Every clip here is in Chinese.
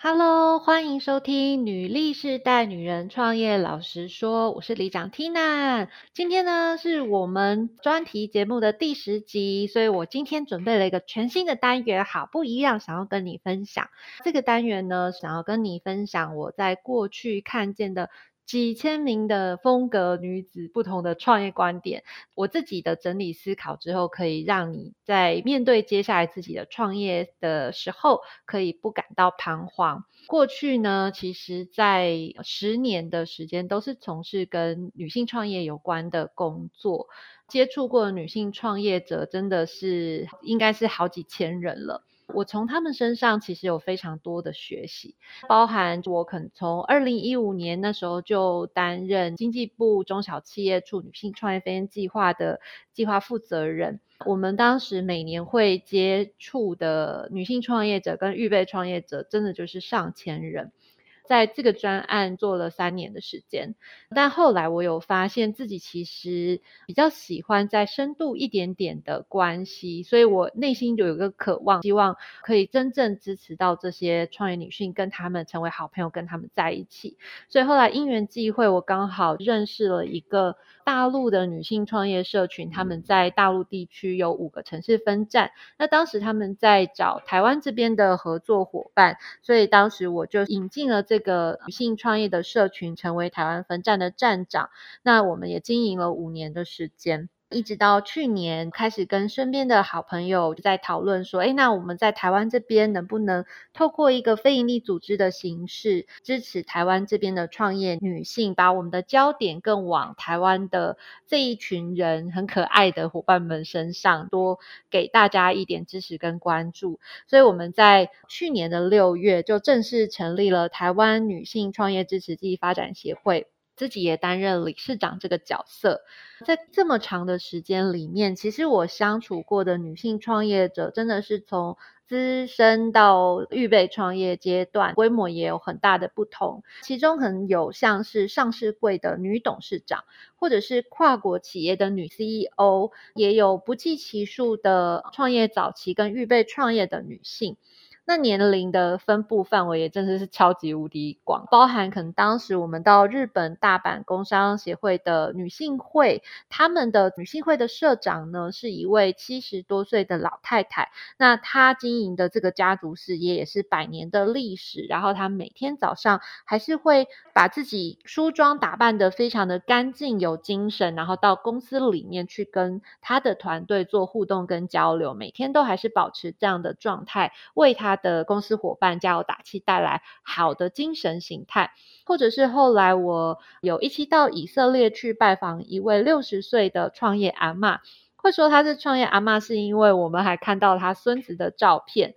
Hello，欢迎收听《女力世代女人创业老实说》，我是李长 Tina。今天呢是我们专题节目的第十集，所以我今天准备了一个全新的单元，好不一样，想要跟你分享。这个单元呢，想要跟你分享我在过去看见的。几千名的风格女子，不同的创业观点，我自己的整理思考之后，可以让你在面对接下来自己的创业的时候，可以不感到彷徨。过去呢，其实在十年的时间都是从事跟女性创业有关的工作，接触过女性创业者真的是应该是好几千人了。我从他们身上其实有非常多的学习，包含我可能从二零一五年那时候就担任经济部中小企业处女性创业飞鹰计划的计划负责人。我们当时每年会接触的女性创业者跟预备创业者，真的就是上千人。在这个专案做了三年的时间，但后来我有发现自己其实比较喜欢在深度一点点的关系，所以我内心就有一个渴望，希望可以真正支持到这些创业女性，跟他们成为好朋友，跟他们在一起。所以后来因缘际会，我刚好认识了一个大陆的女性创业社群，他们在大陆地区有五个城市分站。那当时他们在找台湾这边的合作伙伴，所以当时我就引进了这。这个女性创业的社群成为台湾分站的站长，那我们也经营了五年的时间。一直到去年开始跟身边的好朋友在讨论说，哎，那我们在台湾这边能不能透过一个非营利组织的形式，支持台湾这边的创业女性，把我们的焦点更往台湾的这一群人很可爱的伙伴们身上，多给大家一点支持跟关注。所以我们在去年的六月就正式成立了台湾女性创业支持暨发展协会。自己也担任理事长这个角色，在这么长的时间里面，其实我相处过的女性创业者，真的是从资深到预备创业阶段，规模也有很大的不同。其中可能有像是上市柜的女董事长，或者是跨国企业的女 CEO，也有不计其数的创业早期跟预备创业的女性。那年龄的分布范围也真的是超级无敌广，包含可能当时我们到日本大阪工商协会的女性会，他们的女性会的社长呢是一位七十多岁的老太太，那她经营的这个家族事业也是百年的历史，然后她每天早上还是会把自己梳妆打扮的非常的干净有精神，然后到公司里面去跟她的团队做互动跟交流，每天都还是保持这样的状态，为她。的公司伙伴加油打气，带来好的精神形态，或者是后来我有一期到以色列去拜访一位六十岁的创业阿妈，会说他是创业阿妈，是因为我们还看到他孙子的照片。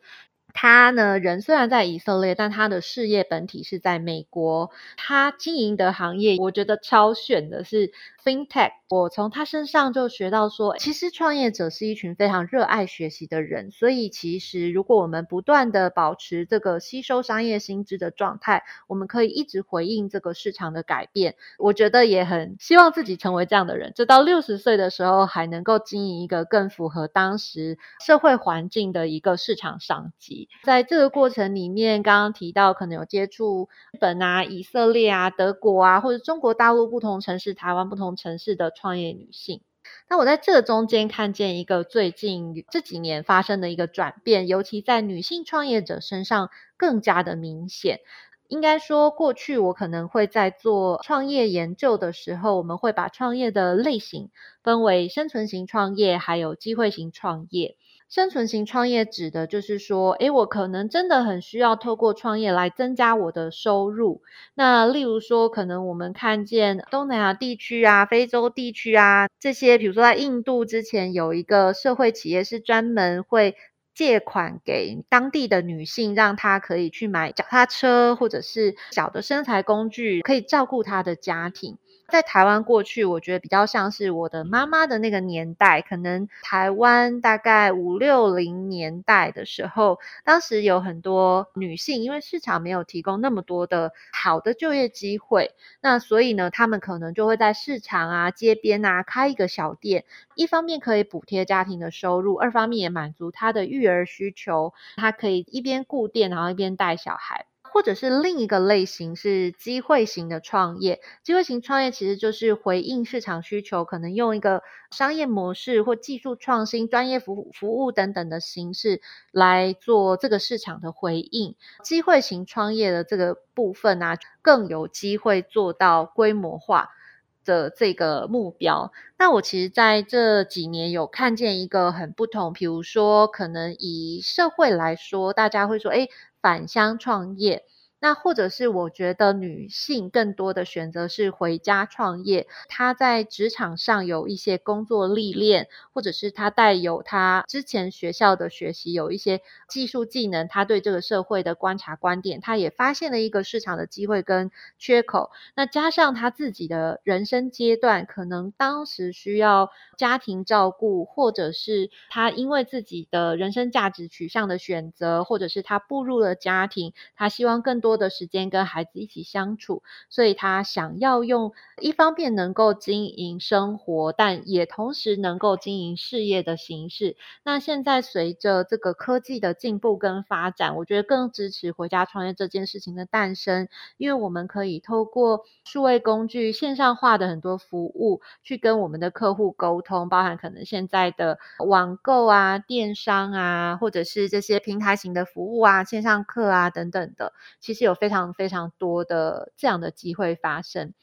他呢，人虽然在以色列，但他的事业本体是在美国。他经营的行业，我觉得超选的是。FinTech，我从他身上就学到说，其实创业者是一群非常热爱学习的人，所以其实如果我们不断的保持这个吸收商业新知的状态，我们可以一直回应这个市场的改变。我觉得也很希望自己成为这样的人，直到六十岁的时候还能够经营一个更符合当时社会环境的一个市场商机。在这个过程里面，刚刚提到可能有接触日本啊、以色列啊、德国啊，或者中国大陆不同城市、台湾不同。城市的创业女性，那我在这中间看见一个最近这几年发生的一个转变，尤其在女性创业者身上更加的明显。应该说，过去我可能会在做创业研究的时候，我们会把创业的类型分为生存型创业，还有机会型创业。生存型创业指的就是说，诶，我可能真的很需要透过创业来增加我的收入。那例如说，可能我们看见东南亚地区啊、非洲地区啊这些，比如说在印度之前有一个社会企业是专门会借款给当地的女性，让她可以去买脚踏车或者是小的身材工具，可以照顾她的家庭。在台湾过去，我觉得比较像是我的妈妈的那个年代，可能台湾大概五六零年代的时候，当时有很多女性，因为市场没有提供那么多的好的就业机会，那所以呢，她们可能就会在市场啊、街边啊开一个小店，一方面可以补贴家庭的收入，二方面也满足她的育儿需求，她可以一边顾店，然后一边带小孩。或者是另一个类型是机会型的创业，机会型创业其实就是回应市场需求，可能用一个商业模式或技术创新、专业服服务等等的形式来做这个市场的回应。机会型创业的这个部分啊，更有机会做到规模化的这个目标。那我其实在这几年有看见一个很不同，比如说可能以社会来说，大家会说，哎。返乡创业。那或者是我觉得女性更多的选择是回家创业，她在职场上有一些工作历练，或者是她带有她之前学校的学习，有一些技术技能，她对这个社会的观察观点，她也发现了一个市场的机会跟缺口。那加上她自己的人生阶段，可能当时需要家庭照顾，或者是她因为自己的人生价值取向的选择，或者是她步入了家庭，她希望更多。多的时间跟孩子一起相处，所以他想要用一方面能够经营生活，但也同时能够经营事业的形式。那现在随着这个科技的进步跟发展，我觉得更支持回家创业这件事情的诞生，因为我们可以透过数位工具、线上化的很多服务，去跟我们的客户沟通，包含可能现在的网购啊、电商啊，或者是这些平台型的服务啊、线上课啊等等的，其实。有非常非常多的这样的机会发生，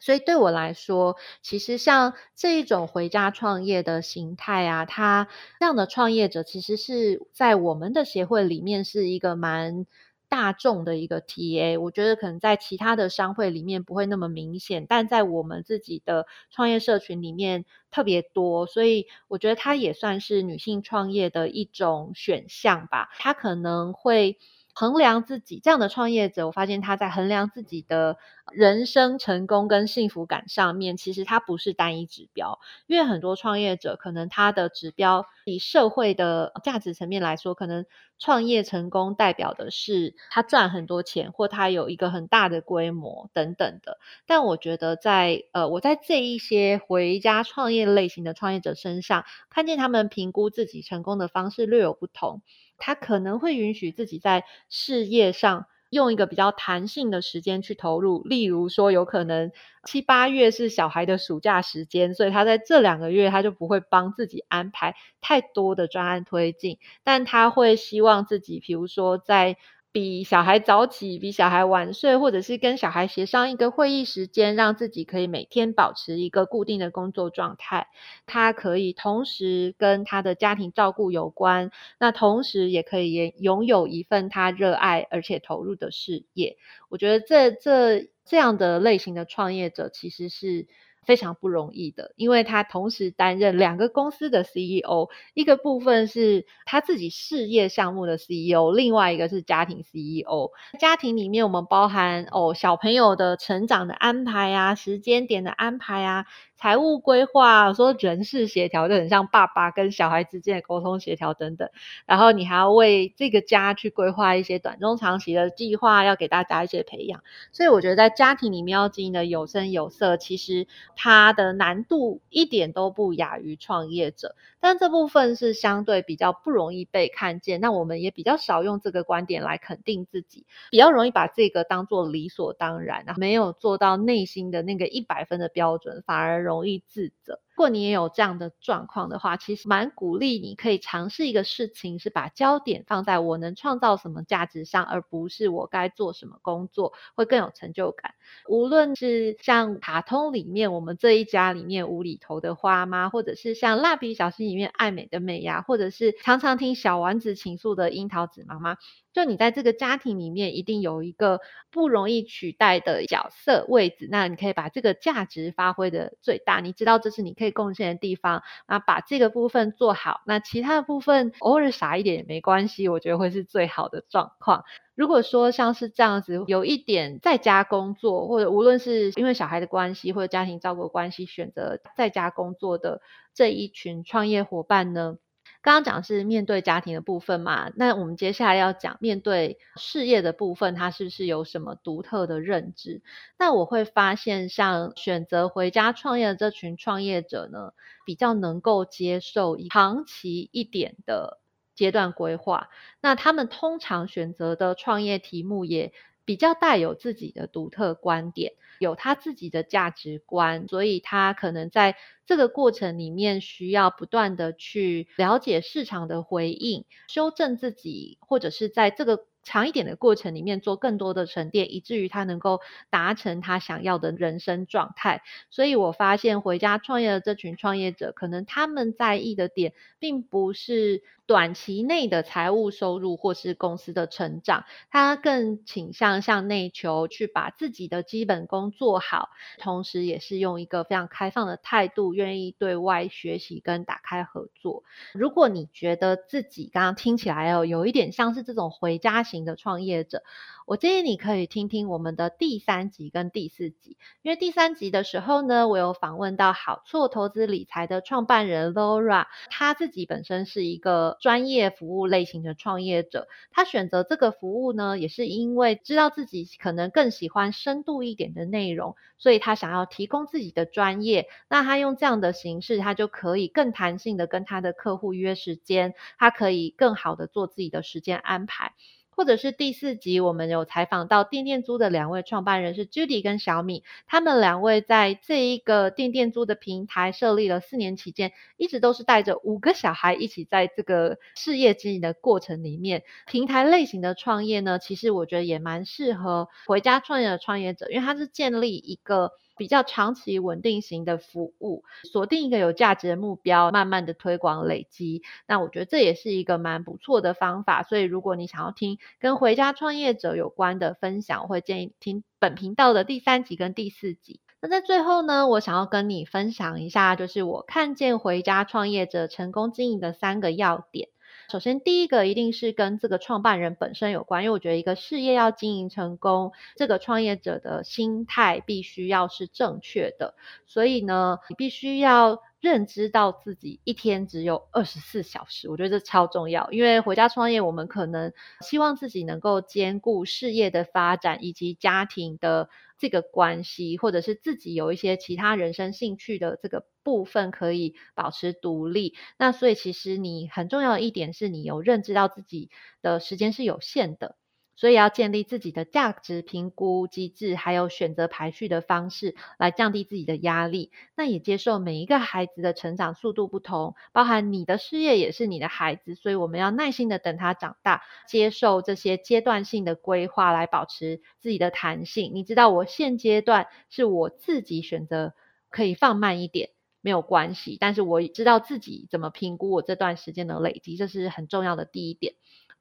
所以对我来说，其实像这一种回家创业的形态啊，他这样的创业者，其实是在我们的协会里面是一个蛮大众的一个 TA。我觉得可能在其他的商会里面不会那么明显，但在我们自己的创业社群里面特别多，所以我觉得它也算是女性创业的一种选项吧。它可能会。衡量自己这样的创业者，我发现他在衡量自己的人生成功跟幸福感上面，其实他不是单一指标。因为很多创业者可能他的指标以社会的价值层面来说，可能创业成功代表的是他赚很多钱，或他有一个很大的规模等等的。但我觉得在呃我在这一些回家创业类型的创业者身上，看见他们评估自己成功的方式略有不同。他可能会允许自己在事业上用一个比较弹性的时间去投入，例如说，有可能七八月是小孩的暑假时间，所以他在这两个月他就不会帮自己安排太多的专案推进，但他会希望自己，比如说在。比小孩早起，比小孩晚睡，或者是跟小孩协商一个会议时间，让自己可以每天保持一个固定的工作状态。他可以同时跟他的家庭照顾有关，那同时也可以拥有一份他热爱而且投入的事业。我觉得这这这样的类型的创业者其实是。非常不容易的，因为他同时担任两个公司的 CEO，一个部分是他自己事业项目的 CEO，另外一个是家庭 CEO。家庭里面我们包含哦小朋友的成长的安排啊，时间点的安排啊。财务规划，说人事协调就很像爸爸跟小孩之间的沟通协调等等，然后你还要为这个家去规划一些短中长期的计划，要给大家一些培养。所以我觉得在家庭里面要经营的有声有色，其实它的难度一点都不亚于创业者，但这部分是相对比较不容易被看见。那我们也比较少用这个观点来肯定自己，比较容易把这个当做理所当然，没有做到内心的那个一百分的标准，反而容。容易自责。如果你也有这样的状况的话，其实蛮鼓励你可以尝试一个事情，是把焦点放在我能创造什么价值上，而不是我该做什么工作会更有成就感。无论是像卡通里面我们这一家里面无厘头的花妈，或者是像蜡笔小新里面爱美的美伢，或者是常常听小丸子倾诉的樱桃子妈妈，就你在这个家庭里面一定有一个不容易取代的角色位置，那你可以把这个价值发挥的最大。你知道这是你可。可以贡献的地方，那把这个部分做好，那其他的部分偶尔傻一点也没关系，我觉得会是最好的状况。如果说像是这样子，有一点在家工作，或者无论是因为小孩的关系或者家庭照顾关系选择在家工作的这一群创业伙伴呢？刚刚讲是面对家庭的部分嘛，那我们接下来要讲面对事业的部分，它是不是有什么独特的认知？那我会发现，像选择回家创业的这群创业者呢，比较能够接受长期一点的阶段规划。那他们通常选择的创业题目也比较带有自己的独特观点。有他自己的价值观，所以他可能在这个过程里面需要不断的去了解市场的回应，修正自己，或者是在这个长一点的过程里面做更多的沉淀，以至于他能够达成他想要的人生状态。所以我发现回家创业的这群创业者，可能他们在意的点，并不是。短期内的财务收入或是公司的成长，他更倾向向内求，去把自己的基本功做好，同时也是用一个非常开放的态度，愿意对外学习跟打开合作。如果你觉得自己刚刚听起来哦，有一点像是这种回家型的创业者。我建议你可以听听我们的第三集跟第四集，因为第三集的时候呢，我有访问到好错投资理财的创办人 Laura，他自己本身是一个专业服务类型的创业者，他选择这个服务呢，也是因为知道自己可能更喜欢深度一点的内容，所以他想要提供自己的专业，那他用这样的形式，他就可以更弹性的跟他的客户约时间，他可以更好的做自己的时间安排。或者是第四集，我们有采访到电电租的两位创办人是 Judy 跟小米，他们两位在这一个电电租的平台设立了四年期间，一直都是带着五个小孩一起在这个事业经营的过程里面。平台类型的创业呢，其实我觉得也蛮适合回家创业的创业者，因为它是建立一个。比较长期稳定型的服务，锁定一个有价值的目标，慢慢的推广累积。那我觉得这也是一个蛮不错的方法。所以如果你想要听跟回家创业者有关的分享，我会建议听本频道的第三集跟第四集。那在最后呢，我想要跟你分享一下，就是我看见回家创业者成功经营的三个要点。首先，第一个一定是跟这个创办人本身有关，因为我觉得一个事业要经营成功，这个创业者的心态必须要是正确的。所以呢，你必须要认知到自己一天只有二十四小时，我觉得这超重要。因为回家创业，我们可能希望自己能够兼顾事业的发展以及家庭的。这个关系，或者是自己有一些其他人生兴趣的这个部分，可以保持独立。那所以其实你很重要的一点是你有认知到自己的时间是有限的。所以要建立自己的价值评估机制，还有选择排序的方式，来降低自己的压力。那也接受每一个孩子的成长速度不同，包含你的事业也是你的孩子，所以我们要耐心的等他长大，接受这些阶段性的规划，来保持自己的弹性。你知道，我现阶段是我自己选择可以放慢一点，没有关系。但是我知道自己怎么评估我这段时间的累积，这是很重要的第一点。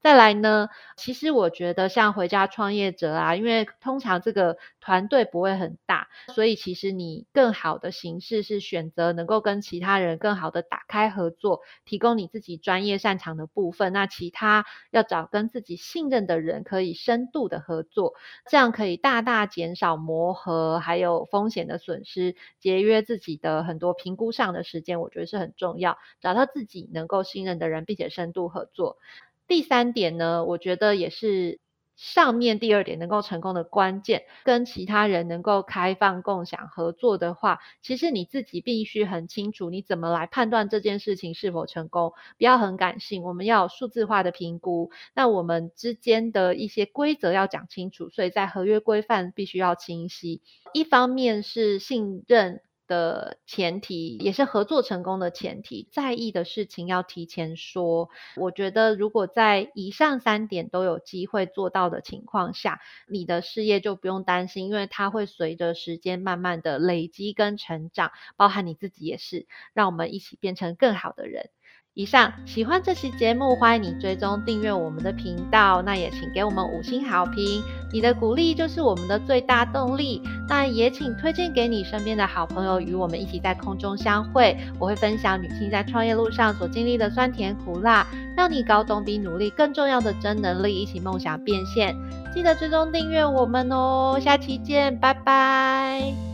再来呢，其实我觉得像回家创业者啊，因为通常这个团队不会很大，所以其实你更好的形式是选择能够跟其他人更好的打开合作，提供你自己专业擅长的部分，那其他要找跟自己信任的人可以深度的合作，这样可以大大减少磨合还有风险的损失，节约自己的很多评估上的时间，我觉得是很重要，找到自己能够信任的人，并且深度合作。第三点呢，我觉得也是上面第二点能够成功的关键，跟其他人能够开放共享合作的话，其实你自己必须很清楚你怎么来判断这件事情是否成功，不要很感性，我们要有数字化的评估。那我们之间的一些规则要讲清楚，所以在合约规范必须要清晰。一方面是信任。的前提也是合作成功的前提，在意的事情要提前说。我觉得，如果在以上三点都有机会做到的情况下，你的事业就不用担心，因为它会随着时间慢慢的累积跟成长，包含你自己也是，让我们一起变成更好的人。以上喜欢这期节目，欢迎你追踪订阅我们的频道。那也请给我们五星好评，你的鼓励就是我们的最大动力。那也请推荐给你身边的好朋友，与我们一起在空中相会。我会分享女性在创业路上所经历的酸甜苦辣，让你搞懂比努力更重要的真能力，一起梦想变现。记得追踪订阅我们哦，下期见，拜拜。